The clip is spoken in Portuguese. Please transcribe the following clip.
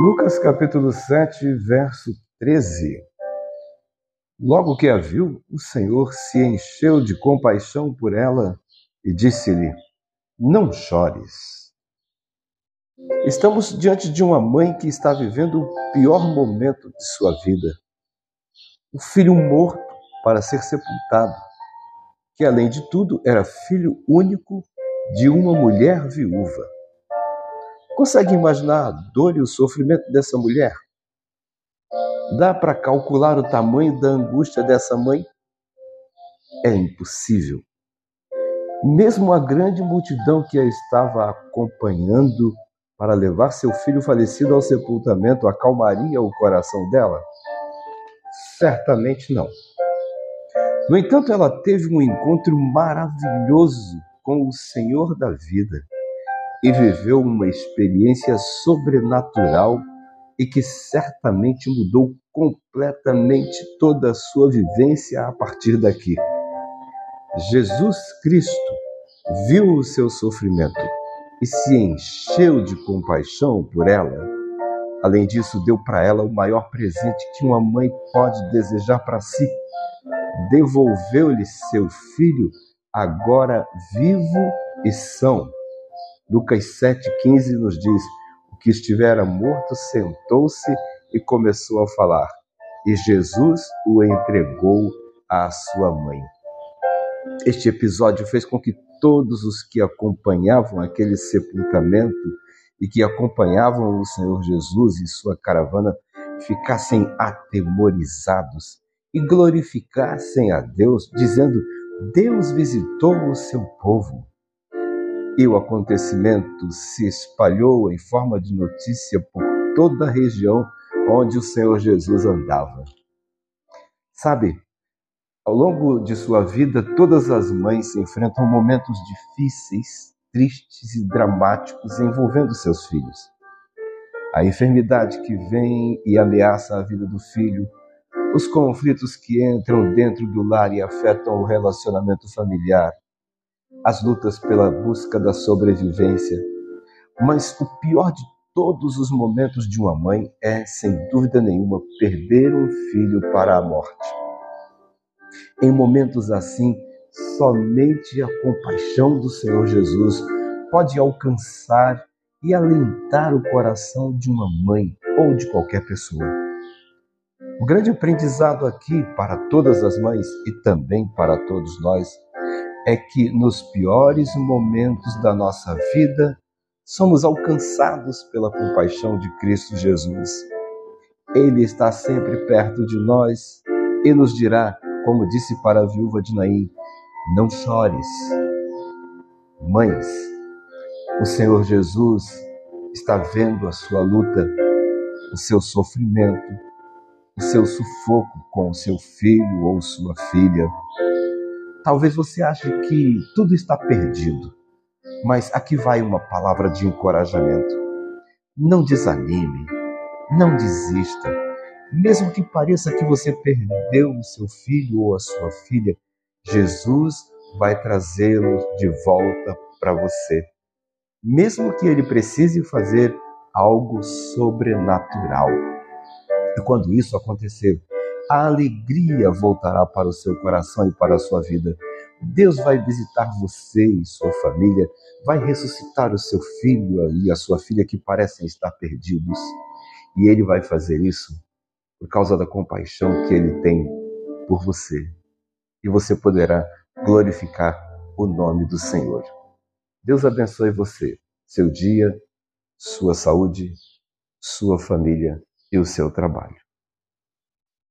Lucas capítulo 7, verso 13. Logo que a viu, o Senhor se encheu de compaixão por ela e disse-lhe: Não chores. Estamos diante de uma mãe que está vivendo o pior momento de sua vida. O filho morto para ser sepultado, que além de tudo era filho único de uma mulher viúva. Consegue imaginar a dor e o sofrimento dessa mulher? Dá para calcular o tamanho da angústia dessa mãe? É impossível. Mesmo a grande multidão que a estava acompanhando para levar seu filho falecido ao sepultamento acalmaria o coração dela? Certamente não. No entanto, ela teve um encontro maravilhoso com o Senhor da vida e viveu uma experiência sobrenatural e que certamente mudou completamente toda a sua vivência a partir daqui. Jesus Cristo viu o seu sofrimento e se encheu de compaixão por ela. Além disso, deu para ela o maior presente que uma mãe pode desejar para si. Devolveu-lhe seu filho, agora vivo e são Lucas 7,15 nos diz: O que estivera morto sentou-se e começou a falar, e Jesus o entregou à sua mãe. Este episódio fez com que todos os que acompanhavam aquele sepultamento e que acompanhavam o Senhor Jesus e sua caravana ficassem atemorizados e glorificassem a Deus, dizendo: Deus visitou o seu povo e o acontecimento se espalhou em forma de notícia por toda a região onde o Senhor Jesus andava. Sabe, ao longo de sua vida, todas as mães enfrentam momentos difíceis, tristes e dramáticos envolvendo seus filhos. A enfermidade que vem e ameaça a vida do filho, os conflitos que entram dentro do lar e afetam o relacionamento familiar, as lutas pela busca da sobrevivência. Mas o pior de todos os momentos de uma mãe é, sem dúvida nenhuma, perder um filho para a morte. Em momentos assim, somente a compaixão do Senhor Jesus pode alcançar e alentar o coração de uma mãe ou de qualquer pessoa. O grande aprendizado aqui para todas as mães e também para todos nós é que nos piores momentos da nossa vida somos alcançados pela compaixão de Cristo Jesus. Ele está sempre perto de nós e nos dirá, como disse para a viúva de Naim: Não chores. Mães, o Senhor Jesus está vendo a sua luta, o seu sofrimento, o seu sufoco com o seu filho ou sua filha. Talvez você ache que tudo está perdido, mas aqui vai uma palavra de encorajamento. Não desanime, não desista. Mesmo que pareça que você perdeu o seu filho ou a sua filha, Jesus vai trazê-lo de volta para você. Mesmo que ele precise fazer algo sobrenatural. E quando isso acontecer, a alegria voltará para o seu coração e para a sua vida. Deus vai visitar você e sua família, vai ressuscitar o seu filho e a sua filha que parecem estar perdidos. E ele vai fazer isso por causa da compaixão que ele tem por você. E você poderá glorificar o nome do Senhor. Deus abençoe você, seu dia, sua saúde, sua família e o seu trabalho.